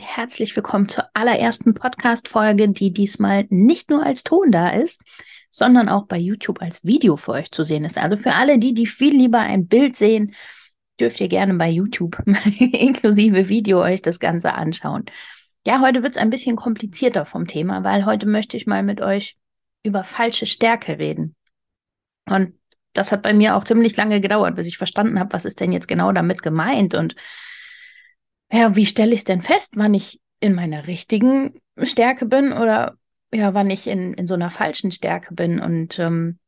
Und herzlich willkommen zur allerersten Podcast-Folge, die diesmal nicht nur als Ton da ist, sondern auch bei YouTube als Video für euch zu sehen ist. Also für alle die, die viel lieber ein Bild sehen, dürft ihr gerne bei YouTube inklusive Video euch das Ganze anschauen. Ja, heute wird es ein bisschen komplizierter vom Thema, weil heute möchte ich mal mit euch über falsche Stärke reden. Und das hat bei mir auch ziemlich lange gedauert, bis ich verstanden habe, was ist denn jetzt genau damit gemeint und ja, wie stelle ich es denn fest, wann ich in meiner richtigen Stärke bin oder ja, wann ich in, in so einer falschen Stärke bin und ähm,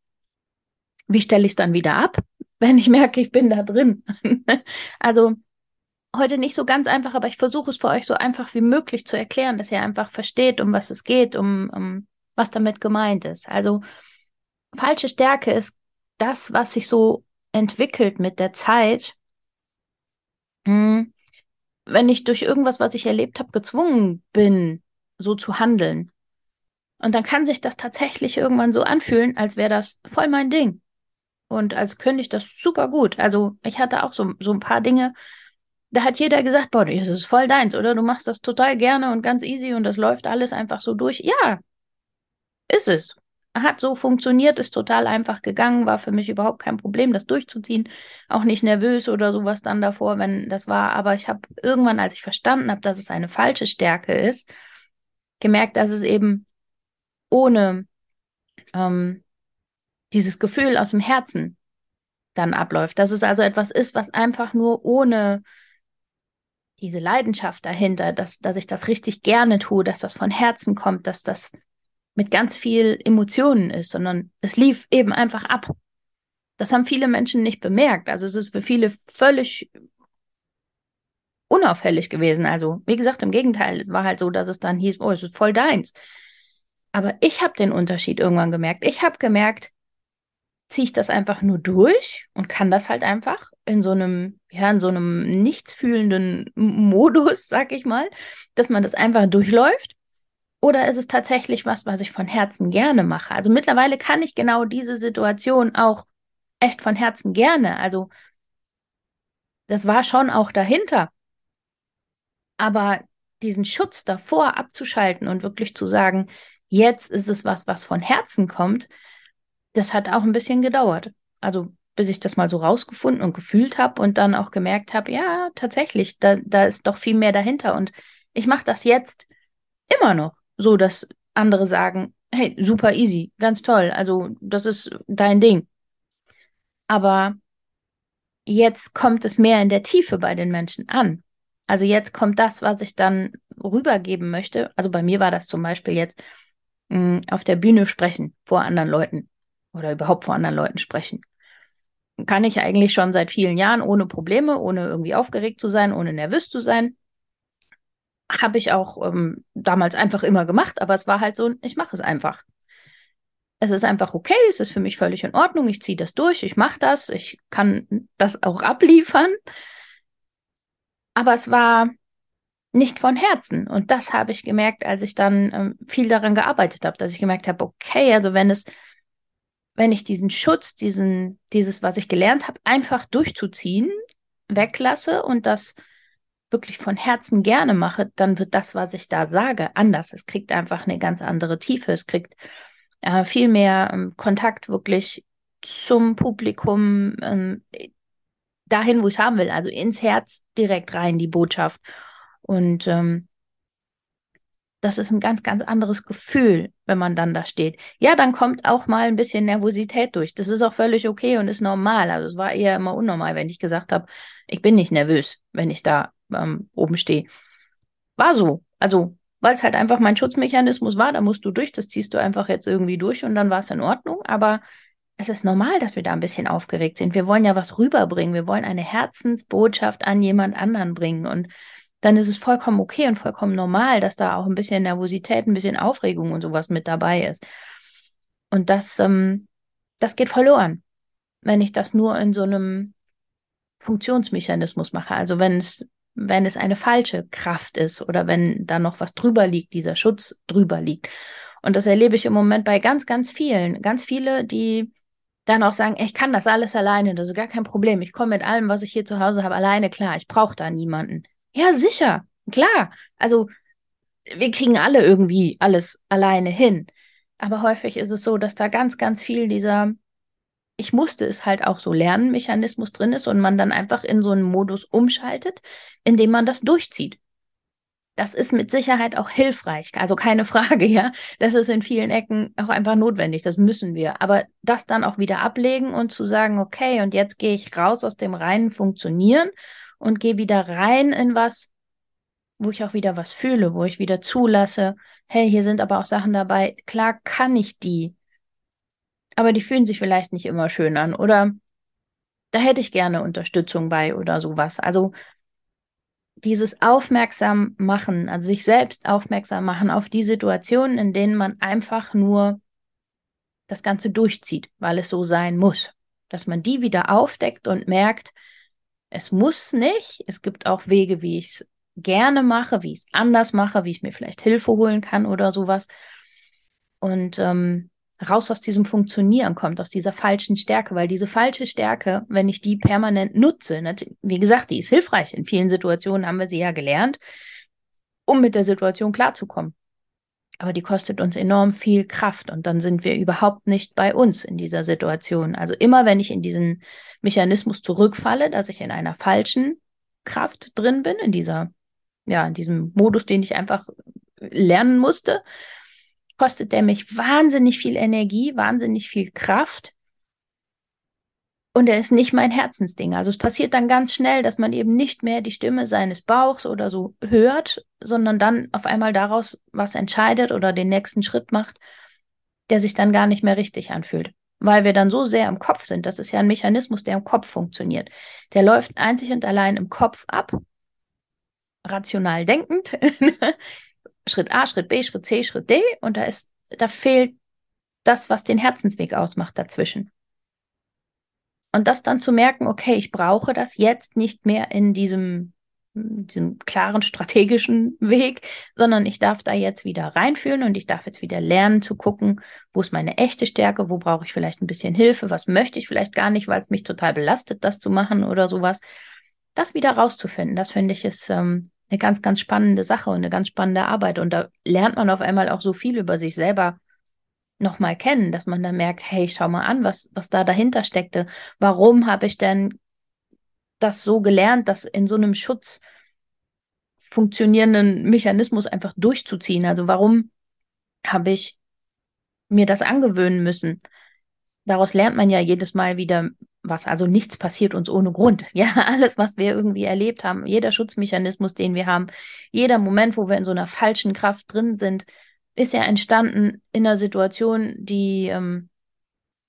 wie stelle ich es dann wieder ab, wenn ich merke, ich bin da drin. also heute nicht so ganz einfach, aber ich versuche es für euch so einfach wie möglich zu erklären, dass ihr einfach versteht, um was es geht, um, um was damit gemeint ist. Also falsche Stärke ist das, was sich so entwickelt mit der Zeit. Hm, wenn ich durch irgendwas, was ich erlebt habe, gezwungen bin, so zu handeln. Und dann kann sich das tatsächlich irgendwann so anfühlen, als wäre das voll mein Ding. Und als könnte ich das super gut. Also ich hatte auch so, so ein paar Dinge, da hat jeder gesagt, boah, das ist voll deins, oder? Du machst das total gerne und ganz easy und das läuft alles einfach so durch. Ja, ist es hat so funktioniert, ist total einfach gegangen, war für mich überhaupt kein Problem, das durchzuziehen. Auch nicht nervös oder sowas dann davor, wenn das war. Aber ich habe irgendwann, als ich verstanden habe, dass es eine falsche Stärke ist, gemerkt, dass es eben ohne ähm, dieses Gefühl aus dem Herzen dann abläuft. Dass es also etwas ist, was einfach nur ohne diese Leidenschaft dahinter, dass, dass ich das richtig gerne tue, dass das von Herzen kommt, dass das mit ganz viel Emotionen ist, sondern es lief eben einfach ab. Das haben viele Menschen nicht bemerkt. Also es ist für viele völlig unauffällig gewesen. Also wie gesagt, im Gegenteil, es war halt so, dass es dann hieß, oh, es ist voll deins. Aber ich habe den Unterschied irgendwann gemerkt. Ich habe gemerkt, ziehe ich das einfach nur durch und kann das halt einfach in so einem, ja, in so einem nichtsfühlenden Modus, sag ich mal, dass man das einfach durchläuft oder ist es tatsächlich was, was ich von Herzen gerne mache? Also mittlerweile kann ich genau diese Situation auch echt von Herzen gerne. Also das war schon auch dahinter. Aber diesen Schutz davor abzuschalten und wirklich zu sagen, jetzt ist es was, was von Herzen kommt, das hat auch ein bisschen gedauert. Also bis ich das mal so rausgefunden und gefühlt habe und dann auch gemerkt habe, ja, tatsächlich, da, da ist doch viel mehr dahinter. Und ich mache das jetzt immer noch so, dass andere sagen, hey, super easy, ganz toll, also das ist dein Ding. Aber jetzt kommt es mehr in der Tiefe bei den Menschen an. Also jetzt kommt das, was ich dann rübergeben möchte. Also bei mir war das zum Beispiel jetzt mh, hm, auf der Bühne sprechen vor anderen Leuten oder überhaupt vor anderen Leuten sprechen. Kann ich eigentlich schon seit vielen Jahren ohne Probleme, ohne irgendwie aufgeregt zu sein, ohne nervös zu sein habe ich auch ähm, damals einfach immer gemacht, aber es war halt so, ich mache es einfach. Es ist einfach okay, es ist für mich völlig in Ordnung, ich ziehe das durch, ich mache das, ich kann das auch abliefern. Aber es war nicht von Herzen. Und das habe ich gemerkt, als ich dann ähm, viel daran gearbeitet habe, dass ich gemerkt habe, okay, also wenn es, wenn ich diesen Schutz, diesen, dieses, was ich gelernt habe, einfach durchzuziehen, weglasse und das wirklich von Herzen gerne mache, dann wird das, was ich da sage, anders. Es kriegt einfach eine ganz andere Tiefe. Es kriegt äh, viel mehr ähm, Kontakt wirklich zum Publikum, ähm, dahin, wo ich es haben will, also ins Herz direkt rein, die Botschaft. Und ähm, das ist ein ganz, ganz anderes Gefühl, wenn man dann da steht. Ja, dann kommt auch mal ein bisschen Nervosität durch. Das ist auch völlig okay und ist normal. Also es war eher immer unnormal, wenn ich gesagt habe, ich bin nicht nervös, wenn ich da ähm, oben stehe. War so. Also, weil es halt einfach mein Schutzmechanismus war, da musst du durch, das ziehst du einfach jetzt irgendwie durch und dann war es in Ordnung. Aber es ist normal, dass wir da ein bisschen aufgeregt sind. Wir wollen ja was rüberbringen. Wir wollen eine Herzensbotschaft an jemand anderen bringen. Und dann ist es vollkommen okay und vollkommen normal, dass da auch ein bisschen Nervosität, ein bisschen Aufregung und sowas mit dabei ist. Und das, ähm, das geht verloren, wenn ich das nur in so einem Funktionsmechanismus mache. Also wenn es, wenn es eine falsche Kraft ist oder wenn da noch was drüber liegt, dieser Schutz drüber liegt. Und das erlebe ich im Moment bei ganz, ganz vielen. Ganz viele, die dann auch sagen, ich kann das alles alleine, das ist gar kein Problem. Ich komme mit allem, was ich hier zu Hause habe, alleine klar. Ich brauche da niemanden. Ja, sicher, klar. Also wir kriegen alle irgendwie alles alleine hin. Aber häufig ist es so, dass da ganz, ganz viel dieser ich musste es halt auch so lernen, Mechanismus drin ist und man dann einfach in so einen Modus umschaltet, in dem man das durchzieht. Das ist mit Sicherheit auch hilfreich, also keine Frage, ja. Das ist in vielen Ecken auch einfach notwendig, das müssen wir. Aber das dann auch wieder ablegen und zu sagen, okay, und jetzt gehe ich raus aus dem reinen Funktionieren und gehe wieder rein in was, wo ich auch wieder was fühle, wo ich wieder zulasse, hey, hier sind aber auch Sachen dabei, klar kann ich die, aber die fühlen sich vielleicht nicht immer schön an oder da hätte ich gerne Unterstützung bei oder sowas. Also dieses Aufmerksam machen, also sich selbst aufmerksam machen auf die Situationen, in denen man einfach nur das Ganze durchzieht, weil es so sein muss. Dass man die wieder aufdeckt und merkt, es muss nicht. Es gibt auch Wege, wie ich es gerne mache, wie ich es anders mache, wie ich mir vielleicht Hilfe holen kann oder sowas. Und ähm, raus aus diesem Funktionieren kommt, aus dieser falschen Stärke, weil diese falsche Stärke, wenn ich die permanent nutze, ne, wie gesagt, die ist hilfreich. In vielen Situationen haben wir sie ja gelernt, um mit der Situation klarzukommen. Aber die kostet uns enorm viel Kraft und dann sind wir überhaupt nicht bei uns in dieser Situation. Also immer wenn ich in diesen Mechanismus zurückfalle, dass ich in einer falschen Kraft drin bin, in dieser, ja, in diesem Modus, den ich einfach lernen musste, kostet der mich wahnsinnig viel Energie, wahnsinnig viel Kraft. Und er ist nicht mein Herzensding. Also es passiert dann ganz schnell, dass man eben nicht mehr die Stimme seines Bauchs oder so hört, sondern dann auf einmal daraus was entscheidet oder den nächsten Schritt macht, der sich dann gar nicht mehr richtig anfühlt. Weil wir dann so sehr im Kopf sind. Das ist ja ein Mechanismus, der im Kopf funktioniert. Der läuft einzig und allein im Kopf ab, rational denkend. Schritt A, Schritt B, Schritt C, Schritt D und da ist, da fehlt das, was den Herzensweg ausmacht dazwischen. Und das dann zu merken, okay, ich brauche das jetzt nicht mehr in diesem, diesem klaren strategischen Weg, sondern ich darf da jetzt wieder reinfühlen und ich darf jetzt wieder lernen zu gucken, wo ist meine echte Stärke, wo brauche ich vielleicht ein bisschen Hilfe, was möchte ich vielleicht gar nicht, weil es mich total belastet, das zu machen oder sowas. Das wieder rauszufinden, das finde ich ist ähm, eine ganz, ganz spannende Sache und eine ganz spannende Arbeit. Und da lernt man auf einmal auch so viel über sich selber nochmal kennen, dass man dann merkt, hey, schau mal an, was, was da dahinter steckte. Warum habe ich denn das so gelernt, das in so einem Schutz funktionierenden Mechanismus einfach durchzuziehen? Also warum habe ich mir das angewöhnen müssen? Daraus lernt man ja jedes Mal wieder was. Also nichts passiert uns ohne Grund. Ja, alles, was wir irgendwie erlebt haben, jeder Schutzmechanismus, den wir haben, jeder Moment, wo wir in so einer falschen Kraft drin sind, ist ja entstanden in einer Situation, die, ähm,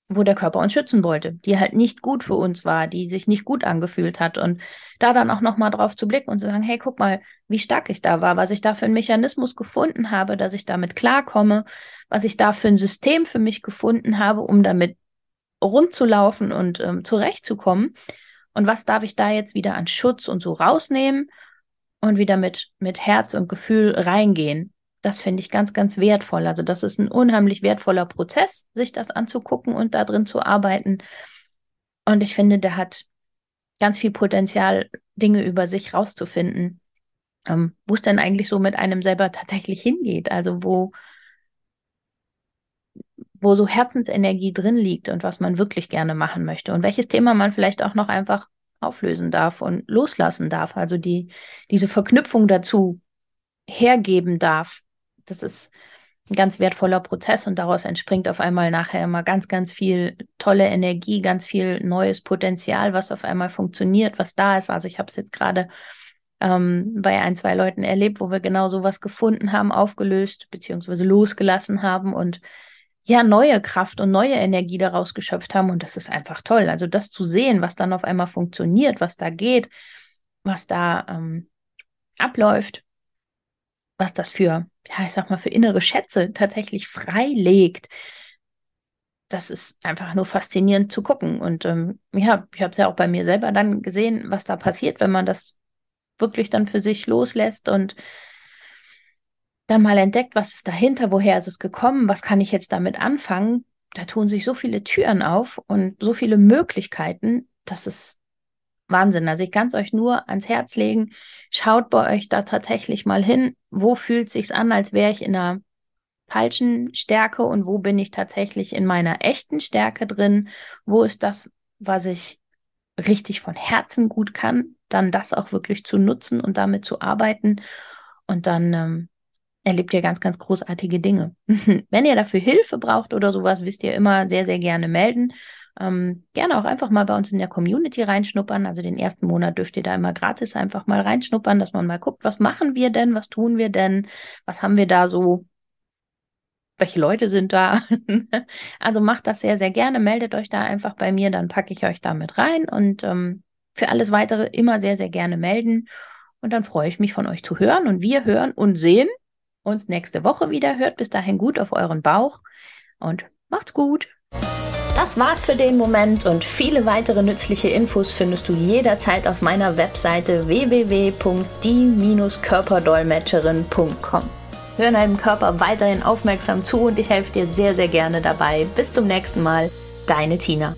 wo der Körper uns schützen wollte, die halt nicht gut für uns war, die sich nicht gut angefühlt hat. Und da dann auch nochmal drauf zu blicken und zu sagen, hey, guck mal, wie stark ich da war, was ich da für einen Mechanismus gefunden habe, dass ich damit klarkomme, was ich da für ein System für mich gefunden habe, um damit rund zu laufen und ähm, zurechtzukommen. Und was darf ich da jetzt wieder an Schutz und so rausnehmen und wieder mit, mit Herz und Gefühl reingehen? Das finde ich ganz, ganz wertvoll. Also das ist ein unheimlich wertvoller Prozess, sich das anzugucken und da drin zu arbeiten. Und ich finde, der hat ganz viel Potenzial, Dinge über sich rauszufinden, ähm, wo es denn eigentlich so mit einem selber tatsächlich hingeht. Also wo, wo so Herzensenergie drin liegt und was man wirklich gerne machen möchte und welches Thema man vielleicht auch noch einfach auflösen darf und loslassen darf. Also die, diese Verknüpfung dazu hergeben darf. Das ist ein ganz wertvoller Prozess und daraus entspringt auf einmal nachher immer ganz, ganz viel tolle Energie, ganz viel neues Potenzial, was auf einmal funktioniert, was da ist. Also ich habe es jetzt gerade ähm, bei ein, zwei Leuten erlebt, wo wir genau sowas gefunden haben, aufgelöst beziehungsweise losgelassen haben und ja neue Kraft und neue Energie daraus geschöpft haben. Und das ist einfach toll. Also das zu sehen, was dann auf einmal funktioniert, was da geht, was da ähm, abläuft, was das für, ja, ich sag mal, für innere Schätze tatsächlich freilegt. Das ist einfach nur faszinierend zu gucken. Und ähm, ja, ich habe es ja auch bei mir selber dann gesehen, was da passiert, wenn man das wirklich dann für sich loslässt und dann mal entdeckt, was ist dahinter, woher ist es gekommen, was kann ich jetzt damit anfangen. Da tun sich so viele Türen auf und so viele Möglichkeiten, das ist Wahnsinn. Also ich kann es euch nur ans Herz legen. Schaut bei euch da tatsächlich mal hin, wo fühlt sich's an, als wäre ich in einer falschen Stärke und wo bin ich tatsächlich in meiner echten Stärke drin? Wo ist das, was ich richtig von Herzen gut kann, dann das auch wirklich zu nutzen und damit zu arbeiten und dann ähm, erlebt ihr ganz, ganz großartige Dinge. Wenn ihr dafür Hilfe braucht oder sowas, wisst ihr immer sehr, sehr gerne melden. Ähm, gerne auch einfach mal bei uns in der Community reinschnuppern. Also den ersten Monat dürft ihr da immer gratis einfach mal reinschnuppern, dass man mal guckt, was machen wir denn, was tun wir denn, was haben wir da so, welche Leute sind da. also macht das sehr, sehr gerne, meldet euch da einfach bei mir, dann packe ich euch da mit rein und ähm, für alles weitere immer sehr, sehr gerne melden. Und dann freue ich mich von euch zu hören und wir hören und sehen uns nächste Woche wieder. Hört bis dahin gut auf euren Bauch und macht's gut. Das war's für den Moment und viele weitere nützliche Infos findest du jederzeit auf meiner Webseite www.die-körperdolmetscherin.com. Hör deinem Körper weiterhin aufmerksam zu und ich helfe dir sehr, sehr gerne dabei. Bis zum nächsten Mal, deine Tina.